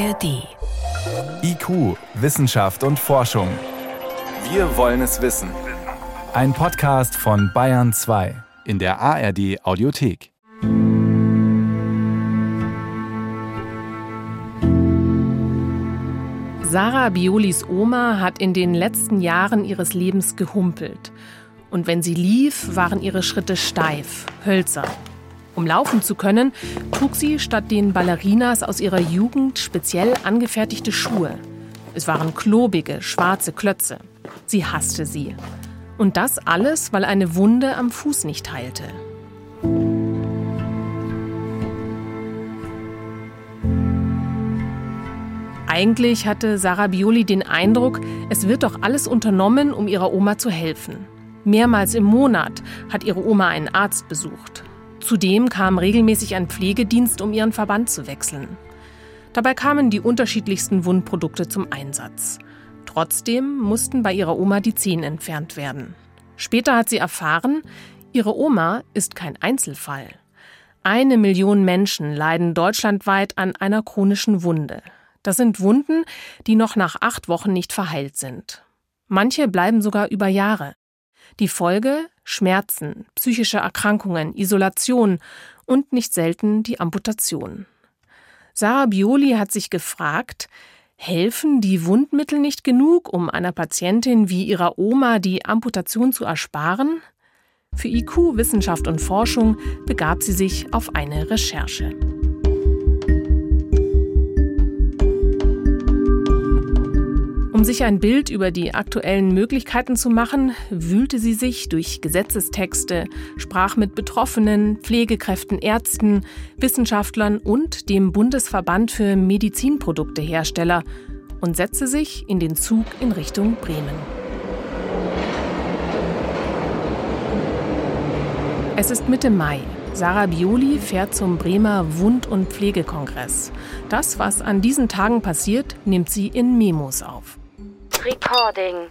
ARD. IQ, Wissenschaft und Forschung. Wir wollen es wissen. Ein Podcast von Bayern 2 in der ARD Audiothek. Sarah Biolis Oma hat in den letzten Jahren ihres Lebens gehumpelt. Und wenn sie lief, waren ihre Schritte steif, hölzern. Um laufen zu können, trug sie statt den Ballerinas aus ihrer Jugend speziell angefertigte Schuhe. Es waren klobige, schwarze Klötze. Sie hasste sie. Und das alles, weil eine Wunde am Fuß nicht heilte. Eigentlich hatte Sarah Bioli den Eindruck, es wird doch alles unternommen, um ihrer Oma zu helfen. Mehrmals im Monat hat ihre Oma einen Arzt besucht. Zudem kam regelmäßig ein Pflegedienst, um ihren Verband zu wechseln. Dabei kamen die unterschiedlichsten Wundprodukte zum Einsatz. Trotzdem mussten bei ihrer Oma die Zehen entfernt werden. Später hat sie erfahren, ihre Oma ist kein Einzelfall. Eine Million Menschen leiden deutschlandweit an einer chronischen Wunde. Das sind Wunden, die noch nach acht Wochen nicht verheilt sind. Manche bleiben sogar über Jahre. Die Folge Schmerzen, psychische Erkrankungen, Isolation und nicht selten die Amputation. Sarah Bioli hat sich gefragt, helfen die Wundmittel nicht genug, um einer Patientin wie ihrer Oma die Amputation zu ersparen? Für IQ, Wissenschaft und Forschung begab sie sich auf eine Recherche. Um sich ein Bild über die aktuellen Möglichkeiten zu machen, wühlte sie sich durch Gesetzestexte, sprach mit Betroffenen, Pflegekräften, Ärzten, Wissenschaftlern und dem Bundesverband für Medizinproduktehersteller und setzte sich in den Zug in Richtung Bremen. Es ist Mitte Mai. Sarah Bioli fährt zum Bremer Wund- und Pflegekongress. Das, was an diesen Tagen passiert, nimmt sie in Memos auf. Recording.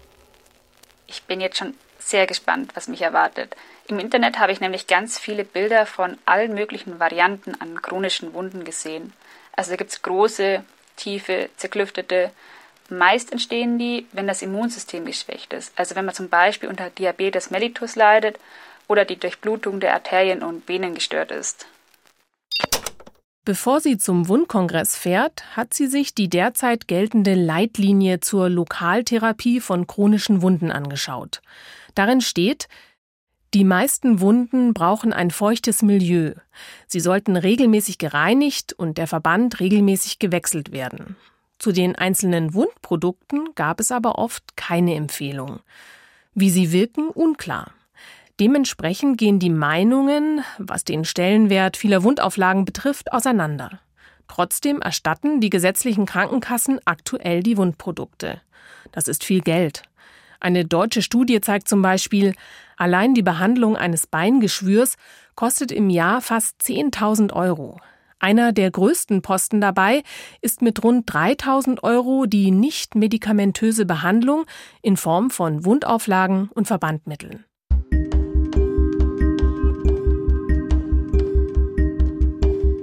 Ich bin jetzt schon sehr gespannt, was mich erwartet. Im Internet habe ich nämlich ganz viele Bilder von allen möglichen Varianten an chronischen Wunden gesehen. Also gibt es große, tiefe, zerklüftete. Meist entstehen die, wenn das Immunsystem geschwächt ist. Also wenn man zum Beispiel unter Diabetes mellitus leidet oder die Durchblutung der Arterien und Venen gestört ist. Bevor sie zum Wundkongress fährt, hat sie sich die derzeit geltende Leitlinie zur Lokaltherapie von chronischen Wunden angeschaut. Darin steht, die meisten Wunden brauchen ein feuchtes Milieu. Sie sollten regelmäßig gereinigt und der Verband regelmäßig gewechselt werden. Zu den einzelnen Wundprodukten gab es aber oft keine Empfehlung. Wie sie wirken, unklar. Dementsprechend gehen die Meinungen, was den Stellenwert vieler Wundauflagen betrifft, auseinander. Trotzdem erstatten die gesetzlichen Krankenkassen aktuell die Wundprodukte. Das ist viel Geld. Eine deutsche Studie zeigt zum Beispiel, allein die Behandlung eines Beingeschwürs kostet im Jahr fast 10.000 Euro. Einer der größten Posten dabei ist mit rund 3000 Euro die nicht medikamentöse Behandlung in Form von Wundauflagen und Verbandmitteln.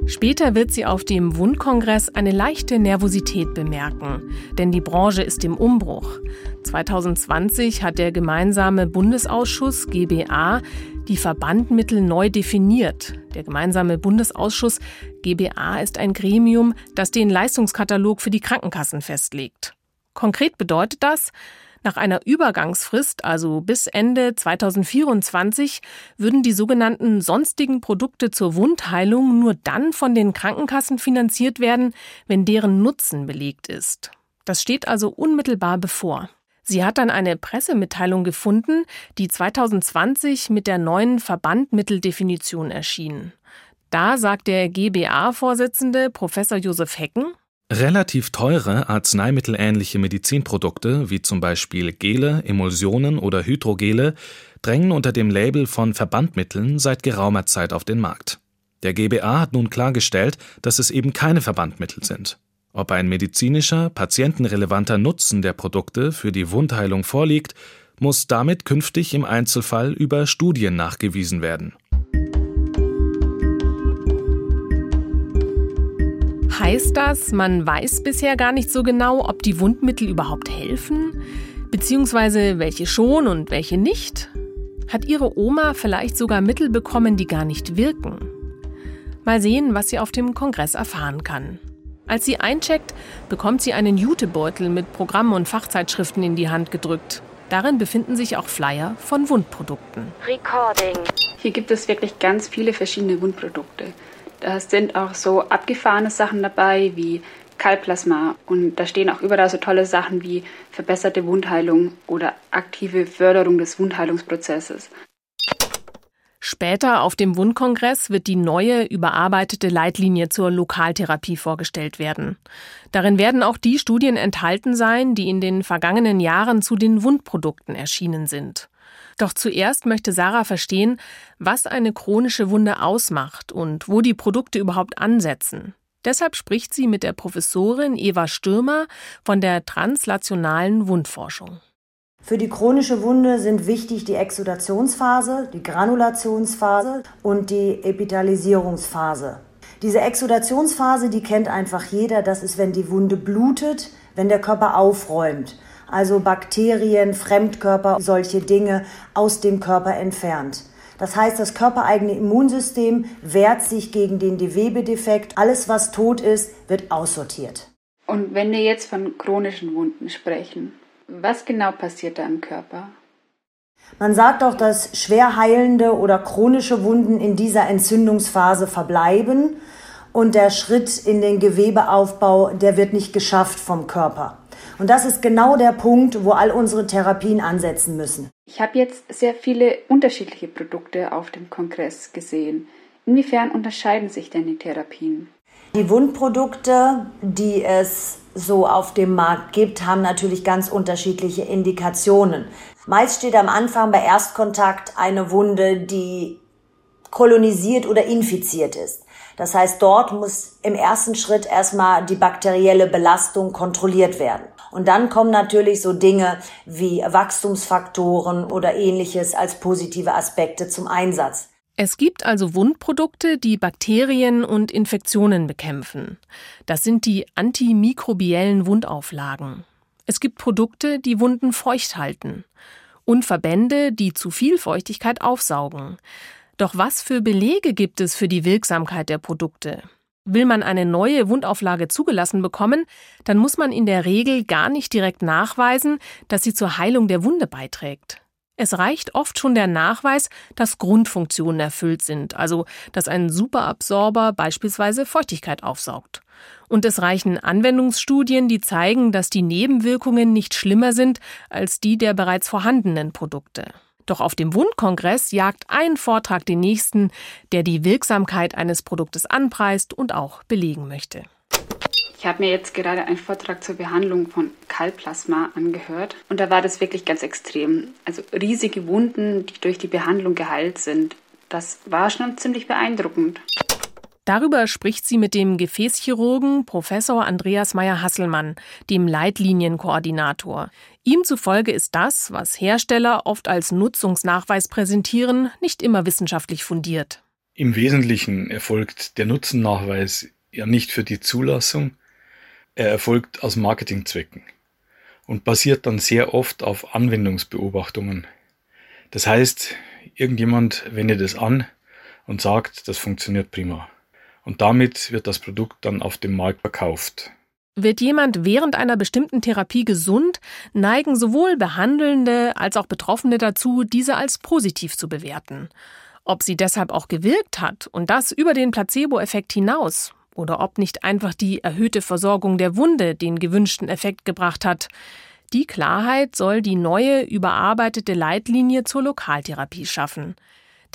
Später wird sie auf dem Wundkongress eine leichte Nervosität bemerken, denn die Branche ist im Umbruch. 2020 hat der gemeinsame Bundesausschuss GBA die Verbandmittel neu definiert. Der gemeinsame Bundesausschuss GBA ist ein Gremium, das den Leistungskatalog für die Krankenkassen festlegt. Konkret bedeutet das, nach einer Übergangsfrist, also bis Ende 2024, würden die sogenannten sonstigen Produkte zur Wundheilung nur dann von den Krankenkassen finanziert werden, wenn deren Nutzen belegt ist. Das steht also unmittelbar bevor. Sie hat dann eine Pressemitteilung gefunden, die 2020 mit der neuen Verbandmitteldefinition erschien. Da sagt der GBA-Vorsitzende Professor Josef Hecken, Relativ teure arzneimittelähnliche Medizinprodukte, wie zum Beispiel Gele, Emulsionen oder Hydrogele, drängen unter dem Label von Verbandmitteln seit geraumer Zeit auf den Markt. Der GBA hat nun klargestellt, dass es eben keine Verbandmittel sind. Ob ein medizinischer, patientenrelevanter Nutzen der Produkte für die Wundheilung vorliegt, muss damit künftig im Einzelfall über Studien nachgewiesen werden. Heißt das, man weiß bisher gar nicht so genau, ob die Wundmittel überhaupt helfen? Beziehungsweise welche schon und welche nicht? Hat Ihre Oma vielleicht sogar Mittel bekommen, die gar nicht wirken? Mal sehen, was sie auf dem Kongress erfahren kann. Als sie eincheckt, bekommt sie einen Jutebeutel mit Programmen und Fachzeitschriften in die Hand gedrückt. Darin befinden sich auch Flyer von Wundprodukten. Recording. Hier gibt es wirklich ganz viele verschiedene Wundprodukte. Da sind auch so abgefahrene Sachen dabei wie Kalplasma und da stehen auch überall so tolle Sachen wie verbesserte Wundheilung oder aktive Förderung des Wundheilungsprozesses. Später auf dem Wundkongress wird die neue, überarbeitete Leitlinie zur Lokaltherapie vorgestellt werden. Darin werden auch die Studien enthalten sein, die in den vergangenen Jahren zu den Wundprodukten erschienen sind. Doch zuerst möchte Sarah verstehen, was eine chronische Wunde ausmacht und wo die Produkte überhaupt ansetzen. Deshalb spricht sie mit der Professorin Eva Stürmer von der translationalen Wundforschung. Für die chronische Wunde sind wichtig die Exudationsphase, die Granulationsphase und die Epithalisierungsphase. Diese Exudationsphase, die kennt einfach jeder, das ist, wenn die Wunde blutet, wenn der Körper aufräumt, also Bakterien, Fremdkörper, solche Dinge aus dem Körper entfernt. Das heißt, das körpereigene Immunsystem wehrt sich gegen den Gewebedefekt. Alles, was tot ist, wird aussortiert. Und wenn wir jetzt von chronischen Wunden sprechen, was genau passiert da im Körper? Man sagt auch, dass schwer heilende oder chronische Wunden in dieser Entzündungsphase verbleiben und der Schritt in den Gewebeaufbau, der wird nicht geschafft vom Körper. Und das ist genau der Punkt, wo all unsere Therapien ansetzen müssen. Ich habe jetzt sehr viele unterschiedliche Produkte auf dem Kongress gesehen. Inwiefern unterscheiden sich denn die Therapien? Die Wundprodukte, die es so auf dem Markt gibt, haben natürlich ganz unterschiedliche Indikationen. Meist steht am Anfang bei Erstkontakt eine Wunde, die kolonisiert oder infiziert ist. Das heißt, dort muss im ersten Schritt erstmal die bakterielle Belastung kontrolliert werden. Und dann kommen natürlich so Dinge wie Wachstumsfaktoren oder ähnliches als positive Aspekte zum Einsatz. Es gibt also Wundprodukte, die Bakterien und Infektionen bekämpfen. Das sind die antimikrobiellen Wundauflagen. Es gibt Produkte, die Wunden feucht halten. Und Verbände, die zu viel Feuchtigkeit aufsaugen. Doch was für Belege gibt es für die Wirksamkeit der Produkte? Will man eine neue Wundauflage zugelassen bekommen, dann muss man in der Regel gar nicht direkt nachweisen, dass sie zur Heilung der Wunde beiträgt. Es reicht oft schon der Nachweis, dass Grundfunktionen erfüllt sind, also dass ein Superabsorber beispielsweise Feuchtigkeit aufsaugt. Und es reichen Anwendungsstudien, die zeigen, dass die Nebenwirkungen nicht schlimmer sind als die der bereits vorhandenen Produkte. Doch auf dem Wundkongress jagt ein Vortrag den nächsten, der die Wirksamkeit eines Produktes anpreist und auch belegen möchte. Ich habe mir jetzt gerade einen Vortrag zur Behandlung von Kalplasma angehört und da war das wirklich ganz extrem. Also riesige Wunden, die durch die Behandlung geheilt sind. Das war schon ziemlich beeindruckend. Darüber spricht sie mit dem Gefäßchirurgen Professor Andreas Meyer-Hasselmann, dem Leitlinienkoordinator. Ihm zufolge ist das, was Hersteller oft als Nutzungsnachweis präsentieren, nicht immer wissenschaftlich fundiert. Im Wesentlichen erfolgt der Nutzennachweis ja nicht für die Zulassung, er erfolgt aus Marketingzwecken und basiert dann sehr oft auf Anwendungsbeobachtungen. Das heißt, irgendjemand wendet es an und sagt, das funktioniert prima. Und damit wird das Produkt dann auf dem Markt verkauft. Wird jemand während einer bestimmten Therapie gesund, neigen sowohl Behandelnde als auch Betroffene dazu, diese als positiv zu bewerten. Ob sie deshalb auch gewirkt hat und das über den Placebo-Effekt hinaus, oder ob nicht einfach die erhöhte Versorgung der Wunde den gewünschten Effekt gebracht hat. Die Klarheit soll die neue, überarbeitete Leitlinie zur Lokaltherapie schaffen.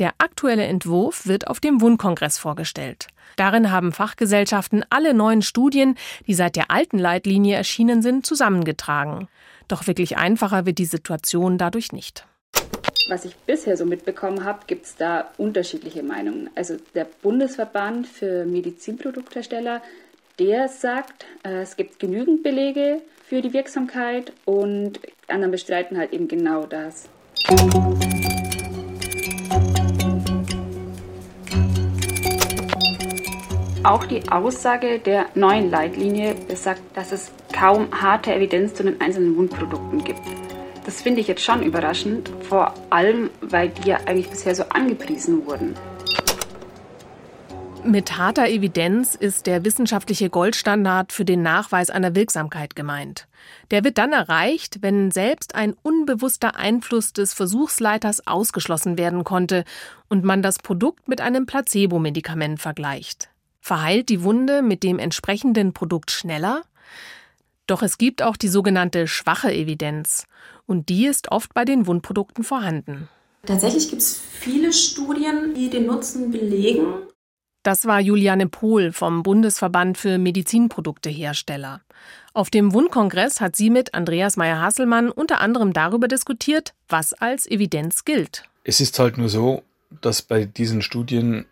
Der aktuelle Entwurf wird auf dem Wundkongress vorgestellt. Darin haben Fachgesellschaften alle neuen Studien, die seit der alten Leitlinie erschienen sind, zusammengetragen. Doch wirklich einfacher wird die Situation dadurch nicht was ich bisher so mitbekommen habe, gibt es da unterschiedliche Meinungen. Also der Bundesverband für Medizinprodukthersteller, der sagt, äh, es gibt genügend Belege für die Wirksamkeit und anderen bestreiten halt eben genau das. Auch die Aussage der neuen Leitlinie besagt, dass es kaum harte Evidenz zu den einzelnen Wundprodukten gibt. Das finde ich jetzt schon überraschend, vor allem weil die ja eigentlich bisher so angepriesen wurden. Mit harter Evidenz ist der wissenschaftliche Goldstandard für den Nachweis einer Wirksamkeit gemeint. Der wird dann erreicht, wenn selbst ein unbewusster Einfluss des Versuchsleiters ausgeschlossen werden konnte und man das Produkt mit einem Placebo-Medikament vergleicht. Verheilt die Wunde mit dem entsprechenden Produkt schneller? Doch es gibt auch die sogenannte schwache Evidenz, und die ist oft bei den Wundprodukten vorhanden. Tatsächlich gibt es viele Studien, die den Nutzen belegen, das war Juliane Pohl vom Bundesverband für Medizinproduktehersteller. Auf dem Wundkongress hat sie mit Andreas Meyer-Hasselmann unter anderem darüber diskutiert, was als Evidenz gilt. Es ist halt nur so, dass bei diesen Studien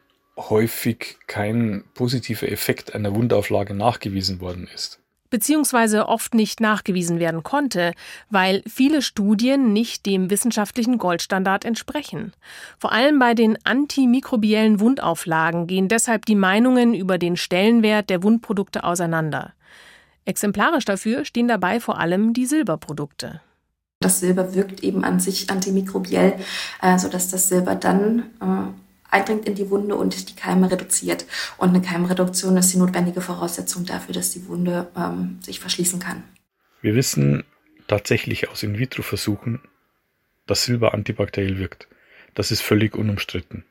häufig kein positiver Effekt einer Wundauflage nachgewiesen worden ist beziehungsweise oft nicht nachgewiesen werden konnte, weil viele Studien nicht dem wissenschaftlichen Goldstandard entsprechen. Vor allem bei den antimikrobiellen Wundauflagen gehen deshalb die Meinungen über den Stellenwert der Wundprodukte auseinander. Exemplarisch dafür stehen dabei vor allem die Silberprodukte. Das Silber wirkt eben an sich antimikrobiell, äh, sodass das Silber dann äh, eindringt in die Wunde und die Keime reduziert. Und eine Keimreduktion ist die notwendige Voraussetzung dafür, dass die Wunde ähm, sich verschließen kann. Wir wissen tatsächlich aus In-vitro-Versuchen, dass Silber antibakteriell wirkt. Das ist völlig unumstritten.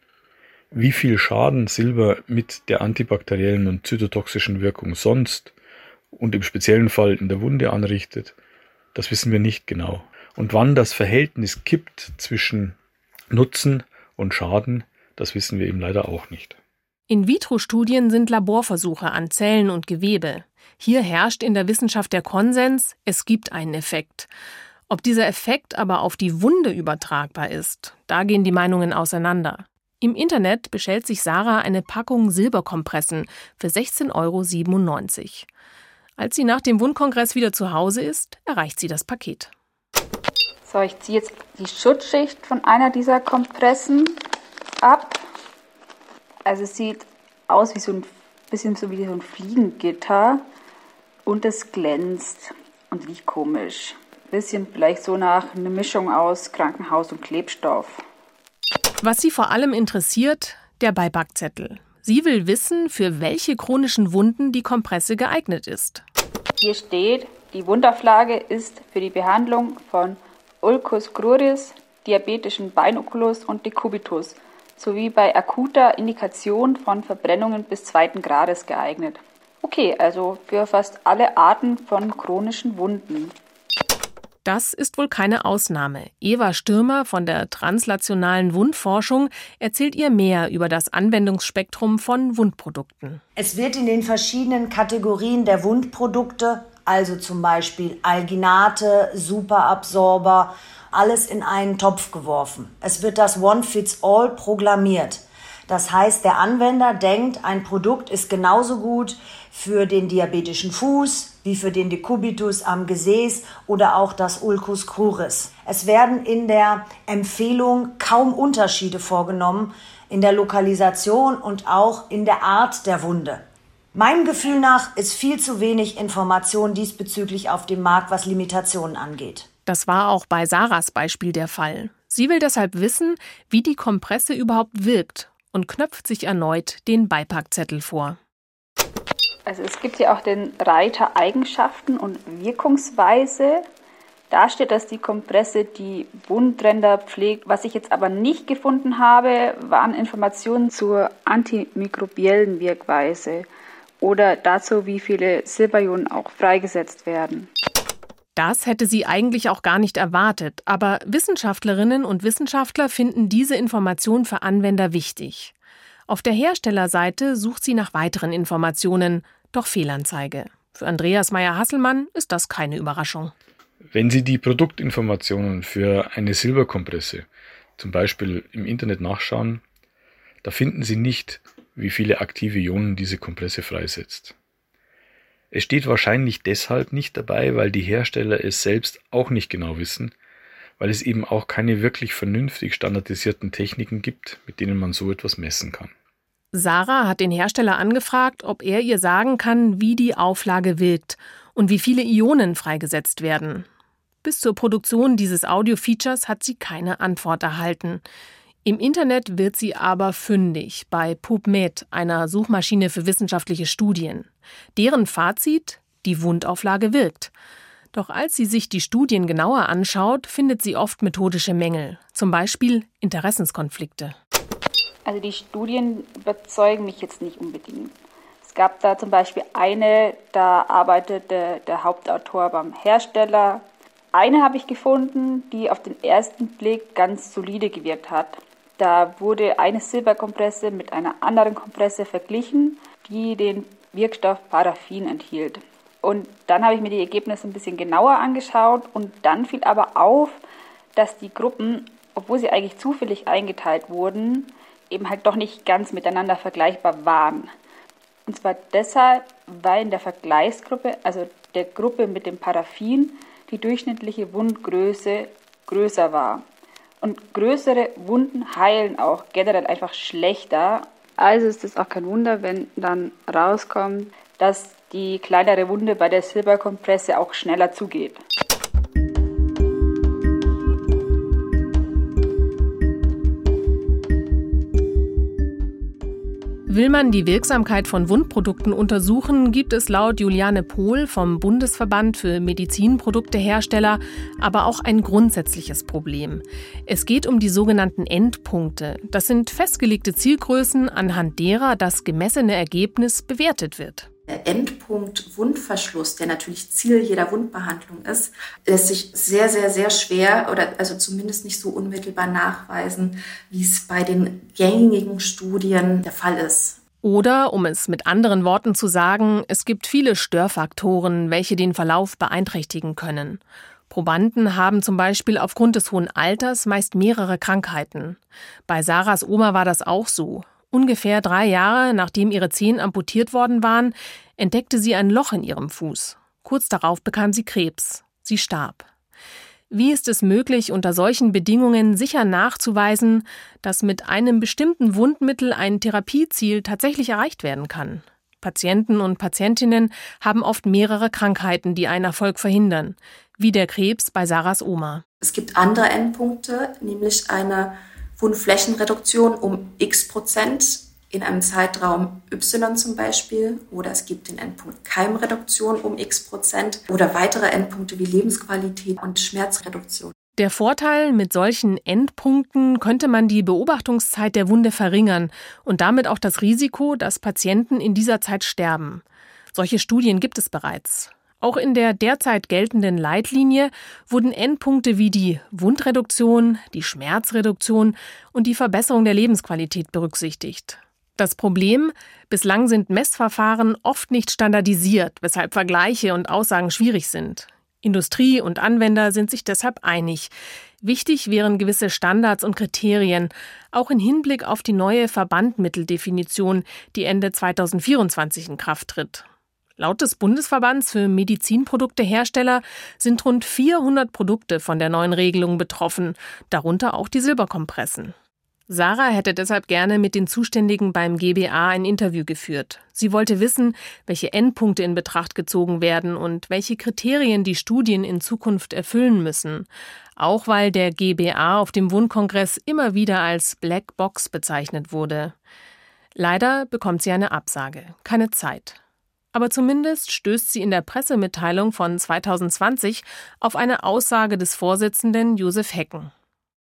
Wie viel Schaden Silber mit der antibakteriellen und zytotoxischen Wirkung sonst und im speziellen Fall in der Wunde anrichtet, das wissen wir nicht genau. Und wann das Verhältnis kippt zwischen Nutzen und Schaden, das wissen wir eben leider auch nicht. In-vitro-Studien sind Laborversuche an Zellen und Gewebe. Hier herrscht in der Wissenschaft der Konsens, es gibt einen Effekt. Ob dieser Effekt aber auf die Wunde übertragbar ist, da gehen die Meinungen auseinander. Im Internet bestellt sich Sarah eine Packung Silberkompressen für 16,97 Euro. Als sie nach dem Wundkongress wieder zu Hause ist, erreicht sie das Paket. So, ich ziehe jetzt die Schutzschicht von einer dieser Kompressen ab. Also es sieht aus wie so ein bisschen so wie so ein Fliegengitter und es glänzt und riecht komisch. Bisschen vielleicht so nach einer Mischung aus Krankenhaus und Klebstoff. Was sie vor allem interessiert, der Beipackzettel. Sie will wissen, für welche chronischen Wunden die Kompresse geeignet ist. Hier steht, die Wundauflage ist für die Behandlung von Ulcus cruris, diabetischen Beinoculus und Decubitus sowie bei akuter Indikation von Verbrennungen bis zweiten Grades geeignet. Okay, also für fast alle Arten von chronischen Wunden. Das ist wohl keine Ausnahme. Eva Stürmer von der translationalen Wundforschung erzählt ihr mehr über das Anwendungsspektrum von Wundprodukten. Es wird in den verschiedenen Kategorien der Wundprodukte, also zum Beispiel Alginate, Superabsorber, alles in einen Topf geworfen. Es wird das One-Fits-All proklamiert. Das heißt, der Anwender denkt, ein Produkt ist genauso gut für den diabetischen Fuß wie für den Decubitus am Gesäß oder auch das Ulcus cruris. Es werden in der Empfehlung kaum Unterschiede vorgenommen in der Lokalisation und auch in der Art der Wunde. Meinem Gefühl nach ist viel zu wenig Information diesbezüglich auf dem Markt, was Limitationen angeht. Das war auch bei Sarahs Beispiel der Fall. Sie will deshalb wissen, wie die Kompresse überhaupt wirkt und knöpft sich erneut den Beipackzettel vor. Also es gibt ja auch den Reiter Eigenschaften und Wirkungsweise. Da steht, dass die Kompresse die Wundränder pflegt. Was ich jetzt aber nicht gefunden habe, waren Informationen zur antimikrobiellen Wirkweise oder dazu, wie viele Silberionen auch freigesetzt werden. Das hätte sie eigentlich auch gar nicht erwartet, aber Wissenschaftlerinnen und Wissenschaftler finden diese Information für Anwender wichtig. Auf der Herstellerseite sucht sie nach weiteren Informationen, doch Fehlanzeige. Für Andreas Meyer-Hasselmann ist das keine Überraschung. Wenn Sie die Produktinformationen für eine Silberkompresse zum Beispiel im Internet nachschauen, da finden Sie nicht, wie viele aktive Ionen diese Kompresse freisetzt. Es steht wahrscheinlich deshalb nicht dabei, weil die Hersteller es selbst auch nicht genau wissen, weil es eben auch keine wirklich vernünftig standardisierten Techniken gibt, mit denen man so etwas messen kann. Sarah hat den Hersteller angefragt, ob er ihr sagen kann, wie die Auflage wirkt und wie viele Ionen freigesetzt werden. Bis zur Produktion dieses Audio-Features hat sie keine Antwort erhalten. Im Internet wird sie aber fündig bei PubMed, einer Suchmaschine für wissenschaftliche Studien. Deren Fazit: Die Wundauflage wirkt. Doch als sie sich die Studien genauer anschaut, findet sie oft methodische Mängel, zum Beispiel Interessenskonflikte. Also die Studien überzeugen mich jetzt nicht unbedingt. Es gab da zum Beispiel eine, da arbeitete der Hauptautor beim Hersteller. Eine habe ich gefunden, die auf den ersten Blick ganz solide gewirkt hat. Da wurde eine Silberkompresse mit einer anderen Kompresse verglichen, die den Wirkstoff Paraffin enthielt. Und dann habe ich mir die Ergebnisse ein bisschen genauer angeschaut und dann fiel aber auf, dass die Gruppen, obwohl sie eigentlich zufällig eingeteilt wurden, eben halt doch nicht ganz miteinander vergleichbar waren. Und zwar deshalb, weil in der Vergleichsgruppe, also der Gruppe mit dem Paraffin, die durchschnittliche Wundgröße größer war. Und größere Wunden heilen auch generell einfach schlechter. Also ist es auch kein Wunder, wenn dann rauskommt, dass die kleinere Wunde bei der Silberkompresse auch schneller zugeht. Will man die Wirksamkeit von Wundprodukten untersuchen, gibt es laut Juliane Pohl vom Bundesverband für Medizinproduktehersteller aber auch ein grundsätzliches Problem. Es geht um die sogenannten Endpunkte. Das sind festgelegte Zielgrößen, anhand derer das gemessene Ergebnis bewertet wird. Endpunkt Wundverschluss, der natürlich Ziel jeder Wundbehandlung ist, lässt sich sehr, sehr, sehr schwer oder also zumindest nicht so unmittelbar nachweisen, wie es bei den gängigen Studien der Fall ist. Oder, um es mit anderen Worten zu sagen, es gibt viele Störfaktoren, welche den Verlauf beeinträchtigen können. Probanden haben zum Beispiel aufgrund des hohen Alters meist mehrere Krankheiten. Bei Sarahs Oma war das auch so. Ungefähr drei Jahre nachdem ihre Zehen amputiert worden waren, entdeckte sie ein Loch in ihrem Fuß. Kurz darauf bekam sie Krebs. Sie starb. Wie ist es möglich, unter solchen Bedingungen sicher nachzuweisen, dass mit einem bestimmten Wundmittel ein Therapieziel tatsächlich erreicht werden kann? Patienten und Patientinnen haben oft mehrere Krankheiten, die einen Erfolg verhindern, wie der Krebs bei Sarahs Oma. Es gibt andere Endpunkte, nämlich eine Wundflächenreduktion um x Prozent in einem Zeitraum Y zum Beispiel oder es gibt den Endpunkt Keimreduktion um x Prozent oder weitere Endpunkte wie Lebensqualität und Schmerzreduktion. Der Vorteil, mit solchen Endpunkten könnte man die Beobachtungszeit der Wunde verringern und damit auch das Risiko, dass Patienten in dieser Zeit sterben. Solche Studien gibt es bereits. Auch in der derzeit geltenden Leitlinie wurden Endpunkte wie die Wundreduktion, die Schmerzreduktion und die Verbesserung der Lebensqualität berücksichtigt. Das Problem, bislang sind Messverfahren oft nicht standardisiert, weshalb Vergleiche und Aussagen schwierig sind. Industrie und Anwender sind sich deshalb einig. Wichtig wären gewisse Standards und Kriterien, auch in Hinblick auf die neue Verbandmitteldefinition, die Ende 2024 in Kraft tritt. Laut des Bundesverbands für Medizinproduktehersteller sind rund 400 Produkte von der neuen Regelung betroffen, darunter auch die Silberkompressen. Sarah hätte deshalb gerne mit den Zuständigen beim GBA ein Interview geführt. Sie wollte wissen, welche Endpunkte in Betracht gezogen werden und welche Kriterien die Studien in Zukunft erfüllen müssen. Auch weil der GBA auf dem Wundkongress immer wieder als Black Box bezeichnet wurde. Leider bekommt sie eine Absage. Keine Zeit. Aber zumindest stößt sie in der Pressemitteilung von 2020 auf eine Aussage des Vorsitzenden Josef Hecken.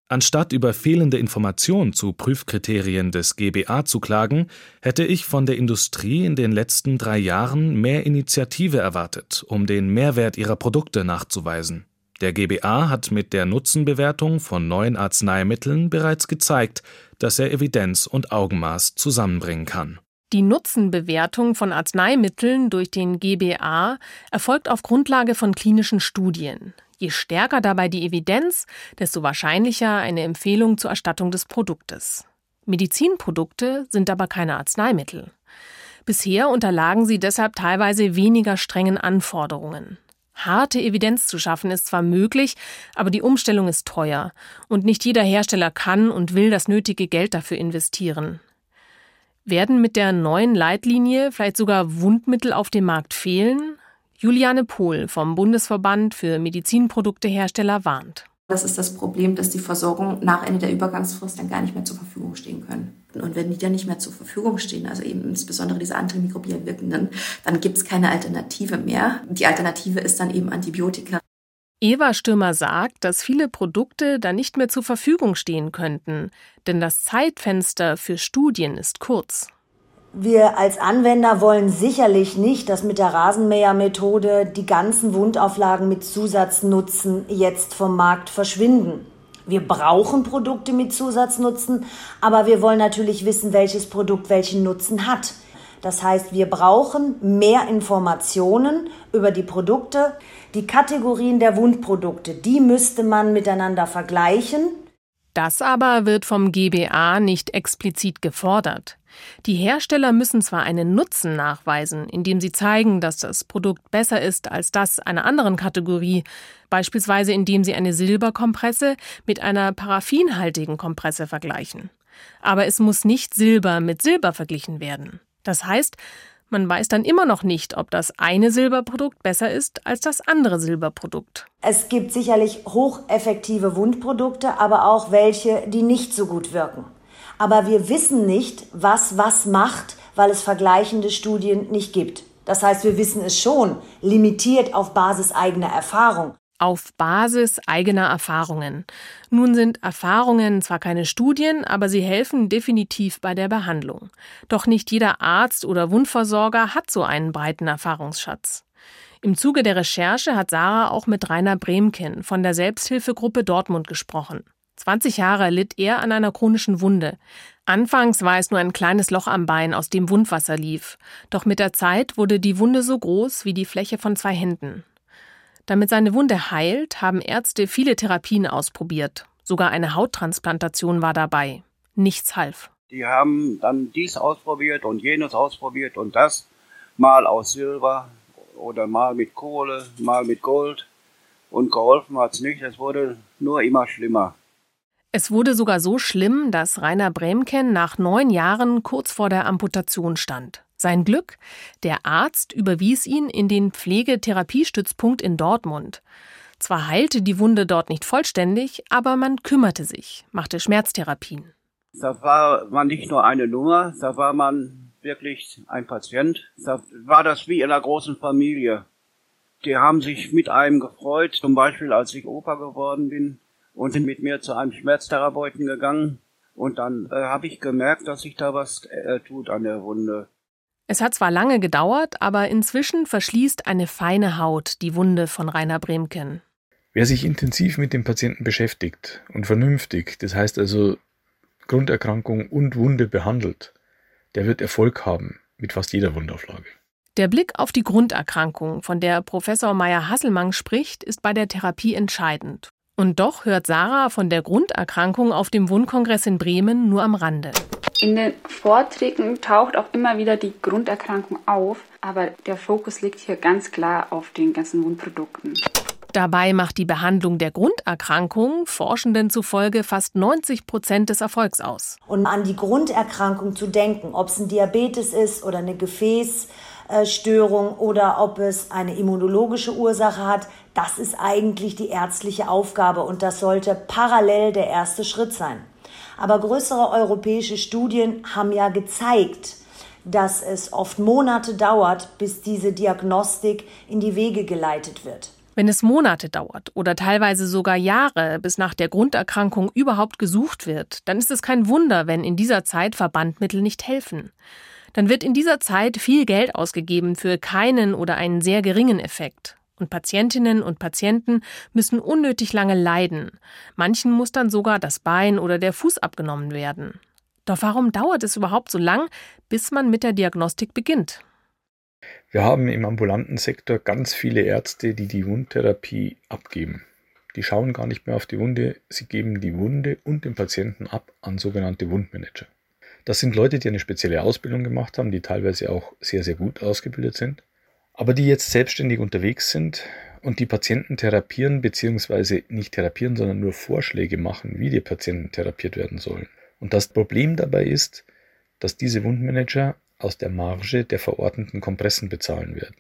Anstatt über fehlende Informationen zu Prüfkriterien des GBA zu klagen, hätte ich von der Industrie in den letzten drei Jahren mehr Initiative erwartet, um den Mehrwert ihrer Produkte nachzuweisen. Der GBA hat mit der Nutzenbewertung von neuen Arzneimitteln bereits gezeigt, dass er Evidenz und Augenmaß zusammenbringen kann. Die Nutzenbewertung von Arzneimitteln durch den GBA erfolgt auf Grundlage von klinischen Studien. Je stärker dabei die Evidenz, desto wahrscheinlicher eine Empfehlung zur Erstattung des Produktes. Medizinprodukte sind aber keine Arzneimittel. Bisher unterlagen sie deshalb teilweise weniger strengen Anforderungen. Harte Evidenz zu schaffen ist zwar möglich, aber die Umstellung ist teuer und nicht jeder Hersteller kann und will das nötige Geld dafür investieren. Werden mit der neuen Leitlinie vielleicht sogar Wundmittel auf dem Markt fehlen? Juliane Pohl vom Bundesverband für Medizinproduktehersteller warnt. Das ist das Problem, dass die Versorgung nach Ende der Übergangsfrist dann gar nicht mehr zur Verfügung stehen können. Und wenn die dann nicht mehr zur Verfügung stehen, also eben insbesondere diese antimikrobiell wirkenden, dann gibt es keine Alternative mehr. Die Alternative ist dann eben Antibiotika. Eva Stürmer sagt, dass viele Produkte dann nicht mehr zur Verfügung stehen könnten, denn das Zeitfenster für Studien ist kurz. Wir als Anwender wollen sicherlich nicht, dass mit der Rasenmähermethode die ganzen Wundauflagen mit Zusatznutzen jetzt vom Markt verschwinden. Wir brauchen Produkte mit Zusatznutzen, aber wir wollen natürlich wissen, welches Produkt welchen Nutzen hat. Das heißt, wir brauchen mehr Informationen über die Produkte. Die Kategorien der Wundprodukte, die müsste man miteinander vergleichen. Das aber wird vom GBA nicht explizit gefordert. Die Hersteller müssen zwar einen Nutzen nachweisen, indem sie zeigen, dass das Produkt besser ist als das einer anderen Kategorie, beispielsweise indem sie eine Silberkompresse mit einer paraffinhaltigen Kompresse vergleichen. Aber es muss nicht Silber mit Silber verglichen werden. Das heißt, man weiß dann immer noch nicht, ob das eine Silberprodukt besser ist als das andere Silberprodukt. Es gibt sicherlich hocheffektive Wundprodukte, aber auch welche, die nicht so gut wirken. Aber wir wissen nicht, was was macht, weil es vergleichende Studien nicht gibt. Das heißt, wir wissen es schon, limitiert auf Basis eigener Erfahrung. Auf Basis eigener Erfahrungen. Nun sind Erfahrungen zwar keine Studien, aber sie helfen definitiv bei der Behandlung. Doch nicht jeder Arzt oder Wundversorger hat so einen breiten Erfahrungsschatz. Im Zuge der Recherche hat Sarah auch mit Rainer Bremken von der Selbsthilfegruppe Dortmund gesprochen. 20 Jahre litt er an einer chronischen Wunde. Anfangs war es nur ein kleines Loch am Bein, aus dem Wundwasser lief. Doch mit der Zeit wurde die Wunde so groß wie die Fläche von zwei Händen. Damit seine Wunde heilt, haben Ärzte viele Therapien ausprobiert. Sogar eine Hauttransplantation war dabei. Nichts half. Die haben dann dies ausprobiert und jenes ausprobiert und das, mal aus Silber oder mal mit Kohle, mal mit Gold. Und geholfen hat es nicht, es wurde nur immer schlimmer. Es wurde sogar so schlimm, dass Rainer Bremken nach neun Jahren kurz vor der Amputation stand. Sein Glück, der Arzt überwies ihn in den Pflegetherapiestützpunkt in Dortmund. Zwar heilte die Wunde dort nicht vollständig, aber man kümmerte sich, machte Schmerztherapien. Da war man nicht nur eine Nummer, da war man wirklich ein Patient. Da war das wie in einer großen Familie. Die haben sich mit einem gefreut, zum Beispiel als ich Opa geworden bin und sind mit mir zu einem Schmerztherapeuten gegangen. Und dann äh, habe ich gemerkt, dass sich da was äh, tut an der Wunde. Es hat zwar lange gedauert, aber inzwischen verschließt eine feine Haut die Wunde von Rainer Bremken. Wer sich intensiv mit dem Patienten beschäftigt und vernünftig, das heißt also Grunderkrankung und Wunde behandelt, der wird Erfolg haben mit fast jeder Wundauflage. Der Blick auf die Grunderkrankung, von der Professor Meyer-Hasselmann spricht, ist bei der Therapie entscheidend. Und doch hört Sarah von der Grunderkrankung auf dem Wundkongress in Bremen nur am Rande. In den Vorträgen taucht auch immer wieder die Grunderkrankung auf, aber der Fokus liegt hier ganz klar auf den ganzen Wundprodukten. Dabei macht die Behandlung der Grunderkrankung Forschenden zufolge fast 90 Prozent des Erfolgs aus. Und an die Grunderkrankung zu denken, ob es ein Diabetes ist oder eine Gefäßstörung oder ob es eine immunologische Ursache hat, das ist eigentlich die ärztliche Aufgabe und das sollte parallel der erste Schritt sein. Aber größere europäische Studien haben ja gezeigt, dass es oft Monate dauert, bis diese Diagnostik in die Wege geleitet wird. Wenn es Monate dauert oder teilweise sogar Jahre, bis nach der Grunderkrankung überhaupt gesucht wird, dann ist es kein Wunder, wenn in dieser Zeit Verbandmittel nicht helfen. Dann wird in dieser Zeit viel Geld ausgegeben für keinen oder einen sehr geringen Effekt. Und Patientinnen und Patienten müssen unnötig lange leiden. Manchen muss dann sogar das Bein oder der Fuß abgenommen werden. Doch warum dauert es überhaupt so lang, bis man mit der Diagnostik beginnt? Wir haben im ambulanten Sektor ganz viele Ärzte, die die Wundtherapie abgeben. Die schauen gar nicht mehr auf die Wunde, sie geben die Wunde und den Patienten ab an sogenannte Wundmanager. Das sind Leute, die eine spezielle Ausbildung gemacht haben, die teilweise auch sehr, sehr gut ausgebildet sind aber die jetzt selbstständig unterwegs sind und die Patienten therapieren, beziehungsweise nicht therapieren, sondern nur Vorschläge machen, wie die Patienten therapiert werden sollen. Und das Problem dabei ist, dass diese Wundmanager aus der Marge der verordneten Kompressen bezahlen werden.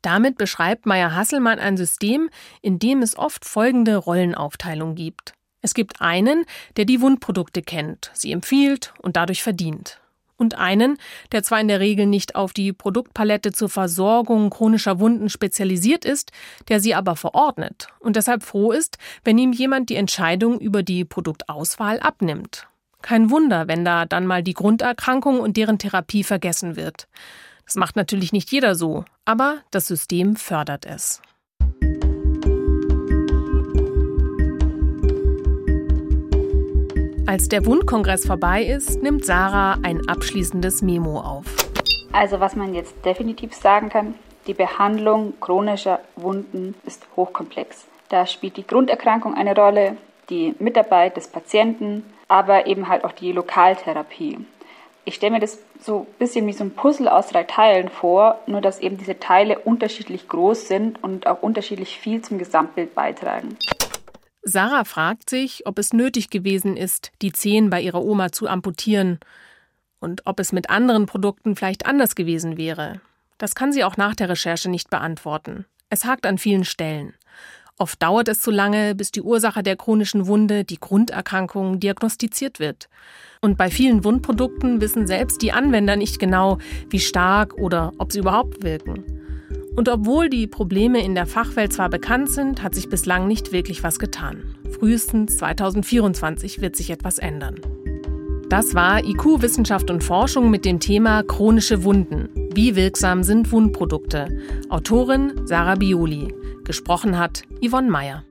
Damit beschreibt Meyer Hasselmann ein System, in dem es oft folgende Rollenaufteilung gibt. Es gibt einen, der die Wundprodukte kennt, sie empfiehlt und dadurch verdient. Und einen, der zwar in der Regel nicht auf die Produktpalette zur Versorgung chronischer Wunden spezialisiert ist, der sie aber verordnet und deshalb froh ist, wenn ihm jemand die Entscheidung über die Produktauswahl abnimmt. Kein Wunder, wenn da dann mal die Grunderkrankung und deren Therapie vergessen wird. Das macht natürlich nicht jeder so, aber das System fördert es. Als der Wundkongress vorbei ist, nimmt Sarah ein abschließendes Memo auf. Also was man jetzt definitiv sagen kann, die Behandlung chronischer Wunden ist hochkomplex. Da spielt die Grunderkrankung eine Rolle, die Mitarbeit des Patienten, aber eben halt auch die Lokaltherapie. Ich stelle mir das so ein bisschen wie so ein Puzzle aus drei Teilen vor, nur dass eben diese Teile unterschiedlich groß sind und auch unterschiedlich viel zum Gesamtbild beitragen. Sarah fragt sich, ob es nötig gewesen ist, die Zehen bei ihrer Oma zu amputieren und ob es mit anderen Produkten vielleicht anders gewesen wäre. Das kann sie auch nach der Recherche nicht beantworten. Es hakt an vielen Stellen. Oft dauert es zu lange, bis die Ursache der chronischen Wunde, die Grunderkrankung, diagnostiziert wird. Und bei vielen Wundprodukten wissen selbst die Anwender nicht genau, wie stark oder ob sie überhaupt wirken. Und obwohl die Probleme in der Fachwelt zwar bekannt sind, hat sich bislang nicht wirklich was getan. Frühestens 2024 wird sich etwas ändern. Das war IQ Wissenschaft und Forschung mit dem Thema chronische Wunden. Wie wirksam sind Wundprodukte? Autorin Sarah Bioli. Gesprochen hat Yvonne Meyer.